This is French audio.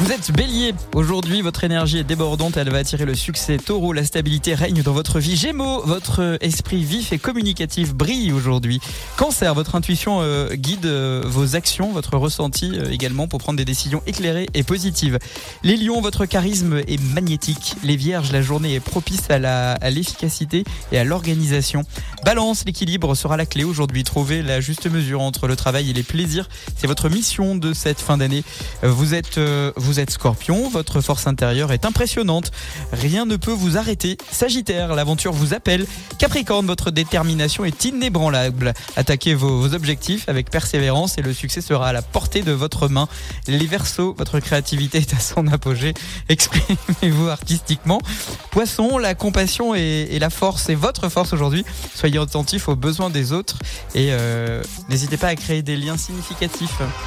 Vous êtes bélier. Aujourd'hui, votre énergie est débordante. Elle va attirer le succès. Taureau, la stabilité règne dans votre vie. Gémeaux, votre esprit vif et communicatif brille aujourd'hui. Cancer, votre intuition euh, guide euh, vos actions, votre ressenti euh, également pour prendre des décisions éclairées et positives. Les lions, votre charisme est magnétique. Les vierges, la journée est propice à l'efficacité et à l'organisation. Balance, l'équilibre sera la clé aujourd'hui. Trouvez la juste mesure entre le travail et les plaisirs. C'est votre mission de cette fin d'année. Vous êtes, vous êtes scorpion, votre force intérieure est impressionnante. Rien ne peut vous arrêter. Sagittaire, l'aventure vous appelle. Capricorne, votre détermination est inébranlable. Attaquez vos, objectifs avec persévérance et le succès sera à la portée de votre main. Les Verseaux, votre créativité est à son apogée. Exprimez-vous artistiquement. Poisson, la compassion et, et la force est votre force aujourd'hui. Soyez attentifs aux besoins des autres et euh, n'hésitez pas à créer des liens significatifs.